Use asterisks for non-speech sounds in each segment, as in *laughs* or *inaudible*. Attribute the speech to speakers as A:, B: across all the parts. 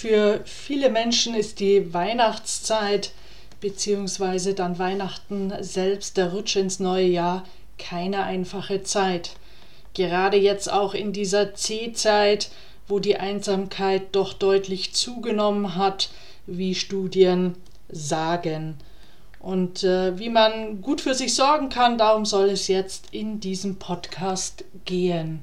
A: Für viele Menschen ist die Weihnachtszeit beziehungsweise dann Weihnachten selbst, der Rutsch ins neue Jahr, keine einfache Zeit. Gerade jetzt auch in dieser C-Zeit, wo die Einsamkeit doch deutlich zugenommen hat, wie Studien sagen. Und äh, wie man gut für sich sorgen kann, darum soll es jetzt in diesem Podcast gehen.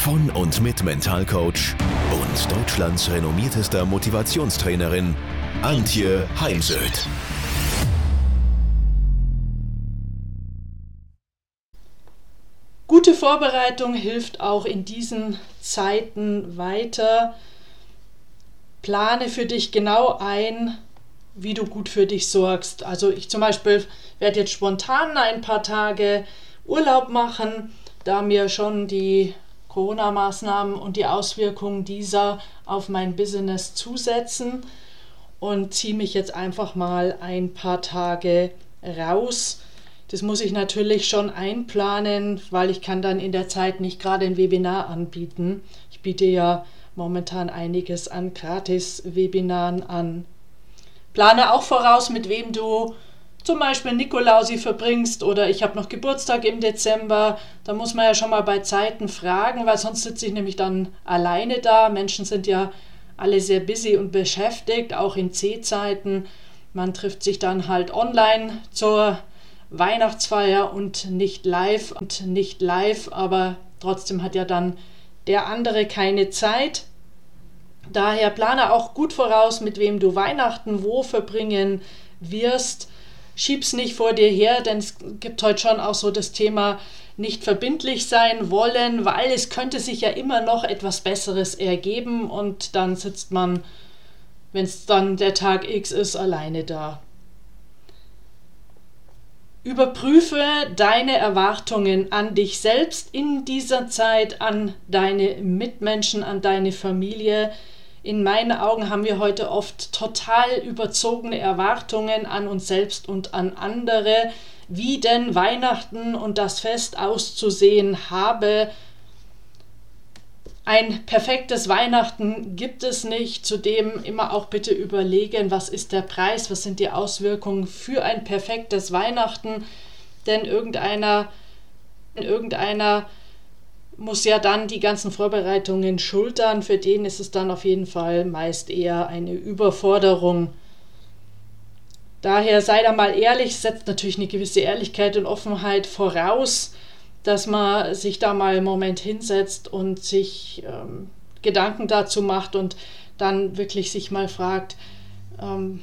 B: von und mit Mentalcoach und Deutschlands renommiertester Motivationstrainerin Antje Heimsöth.
A: Gute Vorbereitung hilft auch in diesen Zeiten weiter. Plane für dich genau ein, wie du gut für dich sorgst. Also ich zum Beispiel werde jetzt spontan ein paar Tage Urlaub machen, da mir schon die Corona-Maßnahmen und die Auswirkungen dieser auf mein Business zusetzen und ziehe mich jetzt einfach mal ein paar Tage raus. Das muss ich natürlich schon einplanen, weil ich kann dann in der Zeit nicht gerade ein Webinar anbieten. Ich biete ja momentan einiges an Gratis-Webinaren an. Plane auch voraus, mit wem du zum Beispiel Nikolausi verbringst oder ich habe noch Geburtstag im Dezember, da muss man ja schon mal bei Zeiten fragen, weil sonst sitze ich nämlich dann alleine da. Menschen sind ja alle sehr busy und beschäftigt, auch in C-Zeiten. Man trifft sich dann halt online zur Weihnachtsfeier und nicht live und nicht live, aber trotzdem hat ja dann der andere keine Zeit. Daher plane auch gut voraus, mit wem du Weihnachten wo verbringen wirst schieb's nicht vor dir her, denn es gibt heute schon auch so das Thema nicht verbindlich sein wollen, weil es könnte sich ja immer noch etwas Besseres ergeben und dann sitzt man, wenn es dann der Tag X ist, alleine da. Überprüfe deine Erwartungen an dich selbst in dieser Zeit, an deine Mitmenschen, an deine Familie, in meinen Augen haben wir heute oft total überzogene Erwartungen an uns selbst und an andere, wie denn Weihnachten und das Fest auszusehen habe. Ein perfektes Weihnachten gibt es nicht. Zudem immer auch bitte überlegen, was ist der Preis, was sind die Auswirkungen für ein perfektes Weihnachten. Denn irgendeiner, irgendeiner muss ja dann die ganzen Vorbereitungen schultern. Für den ist es dann auf jeden Fall meist eher eine Überforderung. Daher sei da mal ehrlich, setzt natürlich eine gewisse Ehrlichkeit und Offenheit voraus, dass man sich da mal einen Moment hinsetzt und sich ähm, Gedanken dazu macht und dann wirklich sich mal fragt, ähm,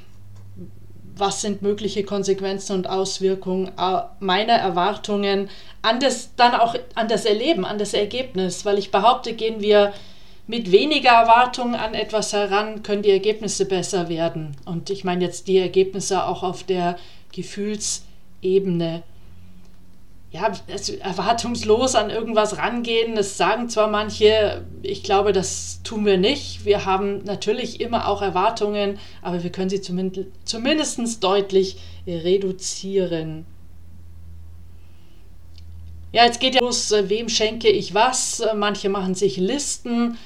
A: was sind mögliche Konsequenzen und Auswirkungen äh, meiner Erwartungen an das dann auch an das Erleben, an das Ergebnis, weil ich behaupte, gehen wir mit weniger Erwartungen an etwas heran, können die Ergebnisse besser werden. Und ich meine jetzt die Ergebnisse auch auf der Gefühlsebene ja, also erwartungslos an irgendwas rangehen. Das sagen zwar manche, ich glaube, das tun wir nicht. Wir haben natürlich immer auch Erwartungen, aber wir können sie zumindest, deutlich reduzieren. Ja, jetzt geht ja los, äh, wem schenke ich was? Äh, manche machen sich Listen.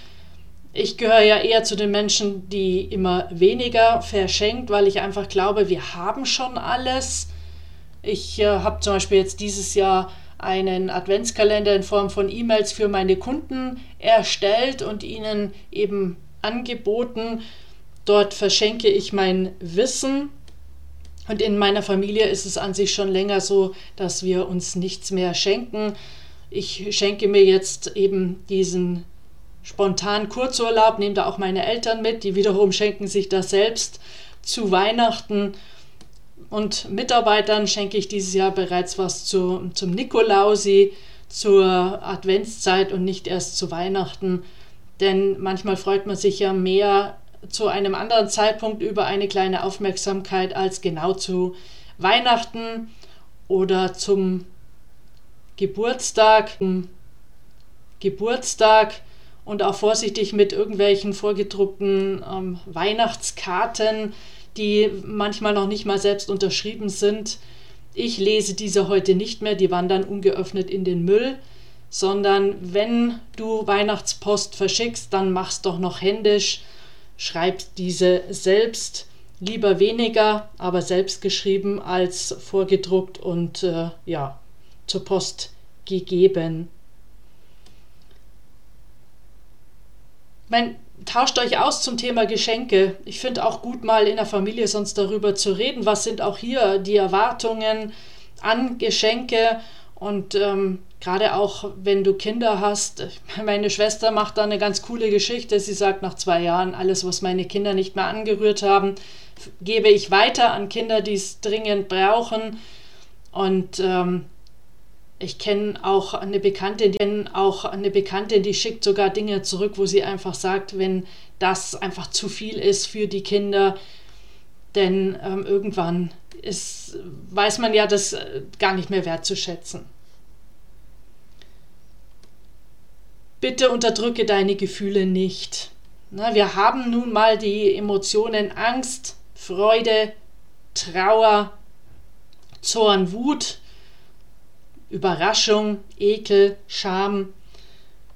A: Ich gehöre ja eher zu den Menschen, die immer weniger verschenkt, weil ich einfach glaube, wir haben schon alles ich äh, habe zum Beispiel jetzt dieses Jahr einen Adventskalender in Form von E-Mails für meine Kunden erstellt und ihnen eben angeboten. Dort verschenke ich mein Wissen. Und in meiner Familie ist es an sich schon länger so, dass wir uns nichts mehr schenken. Ich schenke mir jetzt eben diesen spontanen Kurzurlaub, nehme da auch meine Eltern mit, die wiederum schenken sich das selbst zu Weihnachten. Und Mitarbeitern schenke ich dieses Jahr bereits was zu, zum Nikolausi. zur Adventszeit und nicht erst zu Weihnachten. Denn manchmal freut man sich ja mehr zu einem anderen Zeitpunkt über eine kleine Aufmerksamkeit als genau zu Weihnachten oder zum Geburtstag. Geburtstag und auch vorsichtig mit irgendwelchen vorgedruckten ähm, Weihnachtskarten, die manchmal noch nicht mal selbst unterschrieben sind. Ich lese diese heute nicht mehr, die wandern ungeöffnet in den Müll, sondern wenn du Weihnachtspost verschickst, dann mach's doch noch händisch, schreib diese selbst, lieber weniger, aber selbst geschrieben als vorgedruckt und äh, ja, zur Post gegeben. mein, tauscht euch aus zum Thema Geschenke. Ich finde auch gut, mal in der Familie sonst darüber zu reden. Was sind auch hier die Erwartungen an Geschenke? Und ähm, gerade auch, wenn du Kinder hast. *laughs* Meine Schwester macht da eine ganz coole Geschichte. Sie sagt, nach zwei Jahren, alles, was meine Kinder nicht mehr angerührt haben, gebe ich weiter an Kinder, die es dringend brauchen. Und ähm, ich kenne auch eine Bekannte, die auch eine Bekannte, die schickt sogar Dinge zurück, wo sie einfach sagt, wenn das einfach zu viel ist für die Kinder, denn ähm, irgendwann ist, weiß man ja das äh, gar nicht mehr wertzuschätzen. Bitte unterdrücke deine Gefühle nicht. Na, wir haben nun mal die Emotionen Angst, Freude, Trauer, Zorn, Wut Überraschung, Ekel, Scham.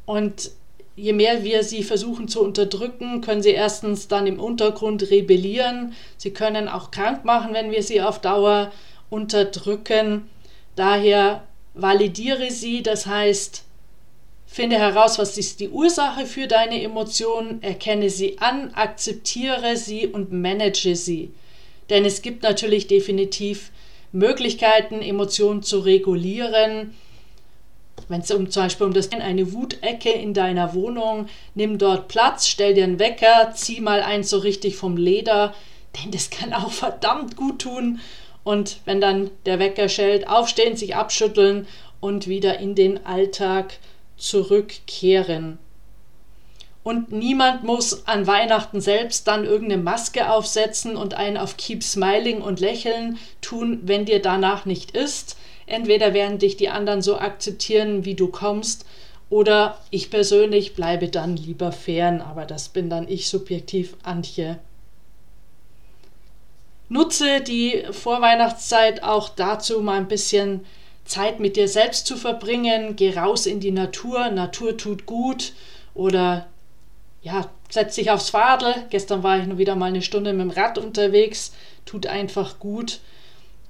A: Und je mehr wir sie versuchen zu unterdrücken, können sie erstens dann im Untergrund rebellieren. Sie können auch krank machen, wenn wir sie auf Dauer unterdrücken. Daher validiere sie, das heißt, finde heraus, was ist die Ursache für deine Emotionen, erkenne sie an, akzeptiere sie und manage sie. Denn es gibt natürlich definitiv Möglichkeiten, Emotionen zu regulieren. Wenn es um zum Beispiel um das eine Wutecke in deiner Wohnung, nimm dort Platz, stell dir einen Wecker, zieh mal eins so richtig vom Leder, denn das kann auch verdammt gut tun. Und wenn dann der Wecker schellt, aufstehen, sich abschütteln und wieder in den Alltag zurückkehren. Und niemand muss an Weihnachten selbst dann irgendeine Maske aufsetzen und einen auf Keep Smiling und Lächeln tun, wenn dir danach nicht ist. Entweder werden dich die anderen so akzeptieren, wie du kommst, oder ich persönlich bleibe dann lieber fern, aber das bin dann ich subjektiv, Antje. Nutze die Vorweihnachtszeit auch dazu, mal ein bisschen Zeit mit dir selbst zu verbringen. Geh raus in die Natur, Natur tut gut oder ja, setz dich aufs Fadel. Gestern war ich nur wieder mal eine Stunde mit dem Rad unterwegs. Tut einfach gut.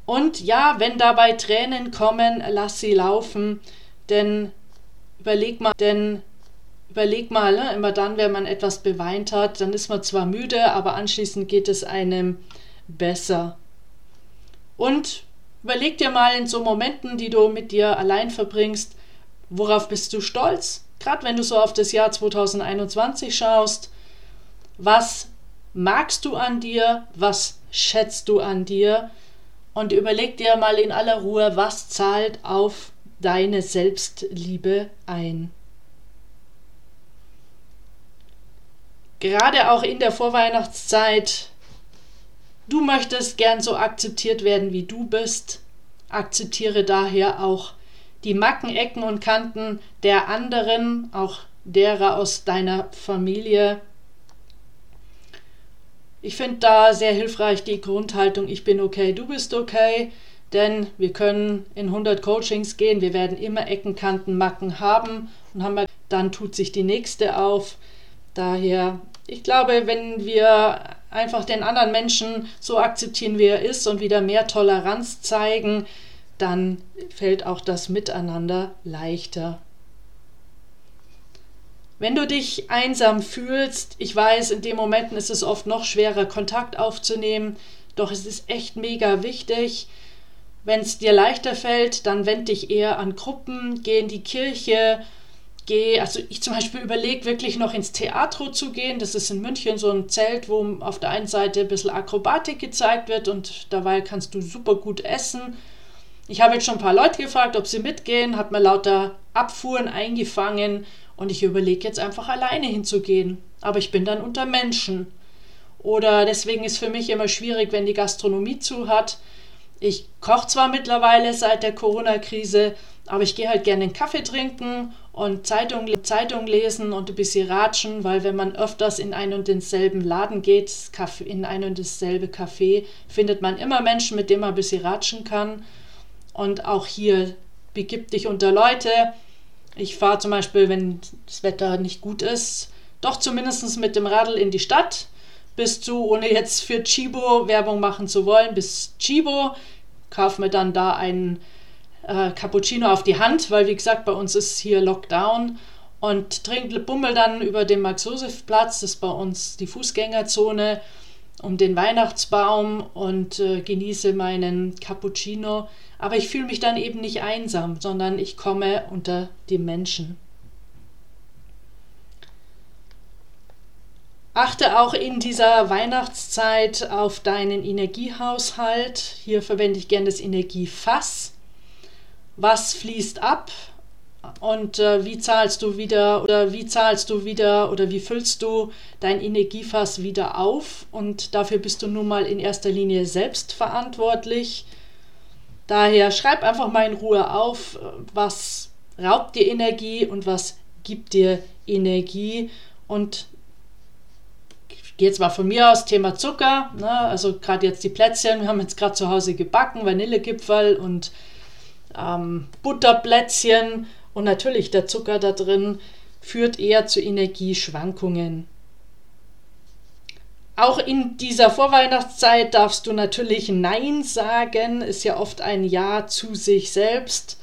A: Und ja, wenn dabei Tränen kommen, lass sie laufen. Denn überleg mal, denn überleg mal, ne, immer dann, wenn man etwas beweint hat, dann ist man zwar müde, aber anschließend geht es einem besser. Und überleg dir mal in so Momenten, die du mit dir allein verbringst, worauf bist du stolz? Gerade wenn du so auf das Jahr 2021 schaust, was magst du an dir, was schätzt du an dir und überleg dir mal in aller Ruhe, was zahlt auf deine Selbstliebe ein. Gerade auch in der Vorweihnachtszeit, du möchtest gern so akzeptiert werden, wie du bist, akzeptiere daher auch die Macken, Ecken und Kanten der anderen, auch derer aus deiner Familie. Ich finde da sehr hilfreich die Grundhaltung, ich bin okay, du bist okay, denn wir können in 100 Coachings gehen, wir werden immer Ecken, Kanten, Macken haben und haben wir, dann tut sich die nächste auf. Daher, ich glaube, wenn wir einfach den anderen Menschen so akzeptieren, wie er ist und wieder mehr Toleranz zeigen, dann fällt auch das Miteinander leichter. Wenn du dich einsam fühlst, ich weiß, in den Momenten ist es oft noch schwerer, Kontakt aufzunehmen, doch es ist echt mega wichtig. Wenn es dir leichter fällt, dann wend dich eher an Gruppen, geh in die Kirche, geh, also ich zum Beispiel überlege wirklich noch ins Theatro zu gehen. Das ist in München so ein Zelt, wo auf der einen Seite ein bisschen Akrobatik gezeigt wird und dabei kannst du super gut essen Ich habe jetzt schon ein paar Leute gefragt, ob sie mitgehen, habe mir lauter Abfuhren eingefangen und ich überlege jetzt einfach alleine hinzugehen. Aber ich bin dann unter Menschen. Oder deswegen ist für mich immer schwierig, wenn die Gastronomie zu hat. Ich koche zwar mittlerweile seit der Corona-Krise, aber ich gehe halt gerne einen Kaffee trinken und Zeitung, Zeitung lesen und ein bisschen ratschen, weil wenn man öfters in einen und denselben Laden geht, in ein und dasselbe Café, findet man immer Menschen, mit denen man ein bisschen ratschen kann. Und auch hier begib dich unter Leute. Ich fahre zum Beispiel, wenn das Wetter nicht gut ist, doch zumindest mit dem Radl in die Stadt bis zu, ohne jetzt für Chibo Werbung machen zu wollen, bis Chibo, kaufe mir dann da einen äh, Cappuccino auf die Hand, weil wie gesagt, bei uns ist hier Lockdown und trinke Bummel dann über den Max-Josef-Platz, das ist bei uns die Fußgängerzone, um den Weihnachtsbaum und äh, genieße meinen Cappuccino. Aber ich fühle mich dann eben nicht einsam, sondern ich komme unter die Menschen. Achte auch in dieser Weihnachtszeit auf deinen Energiehaushalt. Hier verwende ich gerne das Energiefass. Was fließt ab und äh, wie zahlst du wieder oder wie zahlst du wieder oder wie füllst du dein Energiefass wieder auf? Und dafür bist du nun mal in erster Linie selbst verantwortlich. Daher schreib einfach mal in Ruhe auf, was raubt dir Energie und was gibt dir Energie und gehe jetzt mal von mir aus, Thema Zucker, ne? also gerade jetzt die Plätzchen, wir haben jetzt gerade zu Hause gebacken, Vanillegipfel und ähm, Butterplätzchen und natürlich der Zucker da drin führt eher zu Energieschwankungen. Auch in dieser Vorweihnachtszeit darfst du natürlich Nein sagen, ist ja oft ein Ja zu sich selbst.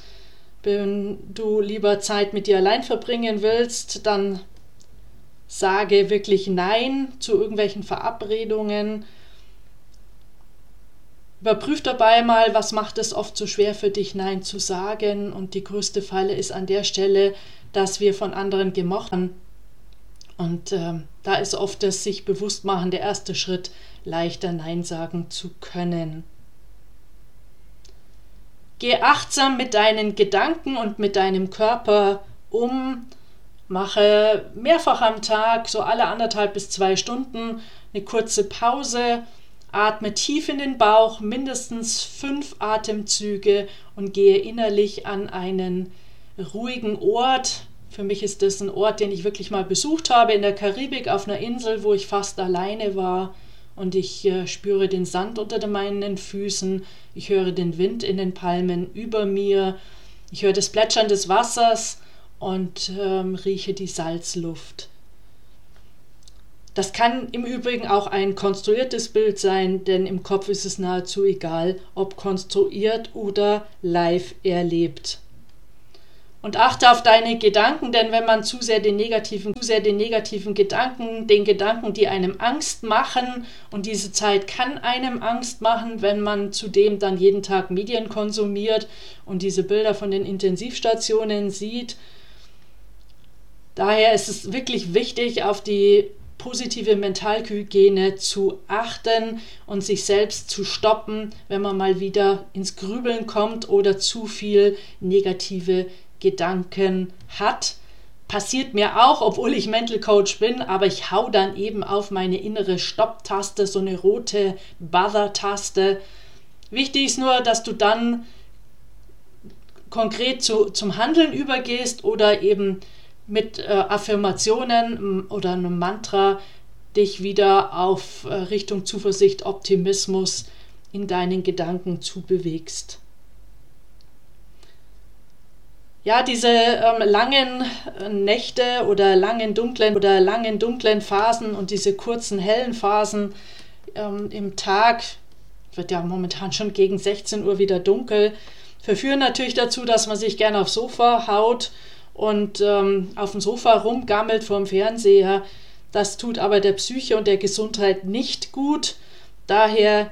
A: Wenn du lieber Zeit mit dir allein verbringen willst, dann sage wirklich Nein zu irgendwelchen Verabredungen. Überprüf dabei mal, was macht es oft so schwer für dich, Nein zu sagen. Und die größte Falle ist an der Stelle, dass wir von anderen gemocht haben. Und äh, da ist oft das sich bewusst machen der erste Schritt, leichter Nein sagen zu können. Geh achtsam mit deinen Gedanken und mit deinem Körper um Mache mehrfach am Tag, so alle anderthalb bis zwei Stunden, eine kurze Pause. Atme tief in den Bauch, mindestens fünf Atemzüge und gehe innerlich an einen ruhigen Ort. Für mich ist das ein Ort, den ich wirklich mal besucht habe in der Karibik auf einer Insel, wo ich fast alleine war. Und ich äh, spüre den Sand unter meinen Füßen, ich höre den Wind in den Palmen über mir, ich höre das Plätschern des Wassers und ähm, rieche die Salzluft. Das kann im Übrigen auch ein konstruiertes Bild sein, denn im Kopf ist es nahezu egal, ob konstruiert oder live erlebt. Und achte auf deine Gedanken, denn wenn man zu sehr den negativen, zu sehr den negativen Gedanken, den Gedanken, die einem Angst machen, und diese Zeit kann einem Angst machen, wenn man zudem dann jeden Tag Medien konsumiert und diese Bilder von den Intensivstationen sieht, Daher ist es wirklich wichtig, auf die positive Mentalhygiene zu achten und sich selbst zu stoppen, wenn man mal wieder ins Grübeln kommt oder zu viel negative Gedanken hat. Passiert mir auch, obwohl ich Mental Coach bin, aber ich hau dann eben auf meine innere Stopp-Taste, so eine rote Bother-Taste. Wichtig ist nur, dass du dann konkret zu, zum Handeln übergehst oder eben mit äh, Affirmationen oder einem Mantra dich wieder auf äh, Richtung Zuversicht, Optimismus in deinen Gedanken zubewegst. Ja, diese ähm, langen äh, Nächte oder langen dunklen oder langen dunklen Phasen und diese kurzen hellen Phasen ähm, im Tag, wird ja momentan schon gegen 16 Uhr wieder dunkel, verführen natürlich dazu, dass man sich gerne aufs Sofa haut und ähm, auf dem Sofa rumgammelt vorm Fernseher. Das tut aber der Psyche und der Gesundheit nicht gut. Daher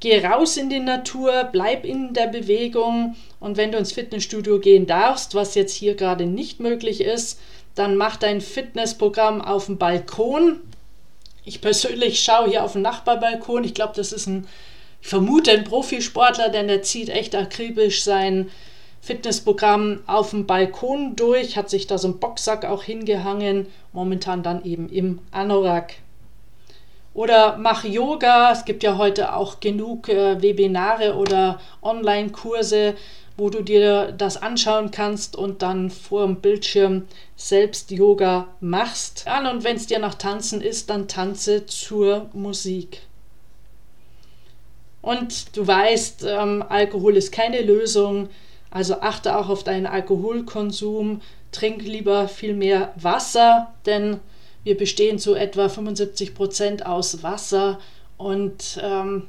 A: geh raus in die Natur, bleib in der Bewegung und wenn du ins Fitnessstudio gehen darfst, was jetzt hier gerade nicht möglich ist, dann mach dein Fitnessprogramm auf dem Balkon. Ich persönlich schaue hier auf den Nachbarbalkon. Ich glaube, das ist ein ich vermute ein Profisportler, denn der zieht echt akribisch sein Fitnessprogramm auf dem Balkon durch, hat sich da so einen Boxsack auch hingehangen, momentan dann eben im Anorak. Oder mach Yoga, es gibt ja heute auch genug äh, Webinare oder Online-Kurse, wo du dir das anschauen kannst und dann vor dem Bildschirm selbst Yoga machst. Ja, und wenn es dir nach Tanzen ist, dann tanze zur Musik. Und du weißt, ähm, Alkohol ist keine Lösung, also achte auch auf deinen Alkoholkonsum, trink lieber viel mehr Wasser, denn wir bestehen zu etwa 75 Prozent aus Wasser und ähm,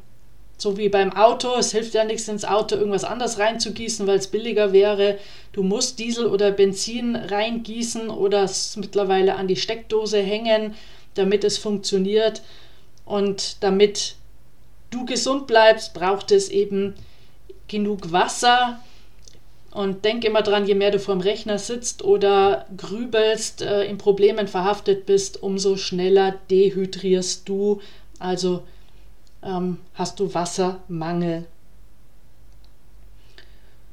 A: so wie beim Auto, es hilft ja nichts ins Auto irgendwas anderes reinzugießen, weil es billiger wäre. Du musst Diesel oder Benzin reingießen oder es mittlerweile an die Steckdose hängen, damit es funktioniert. Und damit du gesund bleibst, braucht es eben genug Wasser. Und denk immer dran, je mehr du vor dem Rechner sitzt oder grübelst, äh, in Problemen verhaftet bist, umso schneller dehydrierst du. Also ähm, hast du Wassermangel.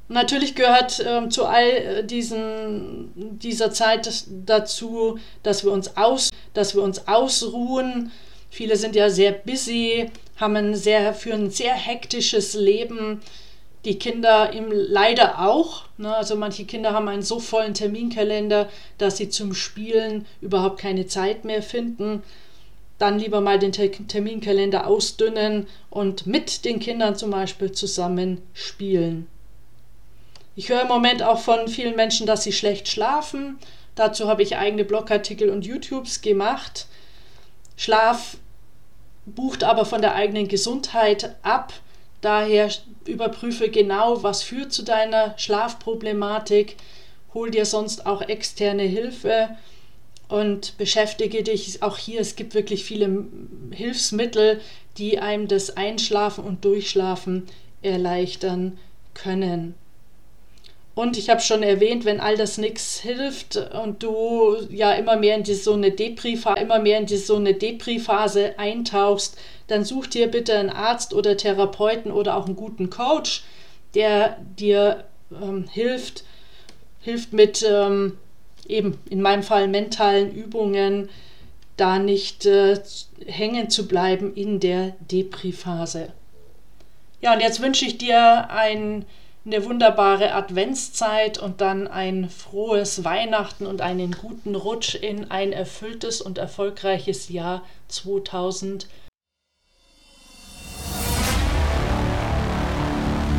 A: Natürlich gehört ähm, zu all äh, diesen, dieser Zeit dazu, dass wir, uns aus, dass wir uns ausruhen. Viele sind ja sehr busy, haben ein sehr, führen ein sehr hektisches Leben. Die Kinder im, leider auch. Ne? Also manche Kinder haben einen so vollen Terminkalender, dass sie zum Spielen überhaupt keine Zeit mehr finden dann lieber mal den Terminkalender ausdünnen und mit den Kindern zum Beispiel zusammen spielen. Ich höre im Moment auch von vielen Menschen, dass sie schlecht schlafen. Dazu habe ich eigene Blogartikel und YouTubes gemacht. Schlaf bucht aber von der eigenen Gesundheit ab. Daher überprüfe genau, was führt zu deiner Schlafproblematik. Hol dir sonst auch externe Hilfe und beschäftige dich auch hier. Es gibt wirklich viele Hilfsmittel, die einem das Einschlafen und Durchschlafen erleichtern können. Und ich habe schon erwähnt, wenn all das nichts hilft und du ja immer mehr in die, so eine depri immer mehr in die, so eine Depri-Phase eintauchst, dann such dir bitte einen Arzt oder Therapeuten oder auch einen guten Coach, der dir ähm, hilft, hilft mit ähm, eben in meinem Fall mentalen Übungen, da nicht äh, hängen zu bleiben in der Depri-Phase. Ja, und jetzt wünsche ich dir ein, eine wunderbare Adventszeit und dann ein frohes Weihnachten und einen guten Rutsch in ein erfülltes und erfolgreiches Jahr 2020.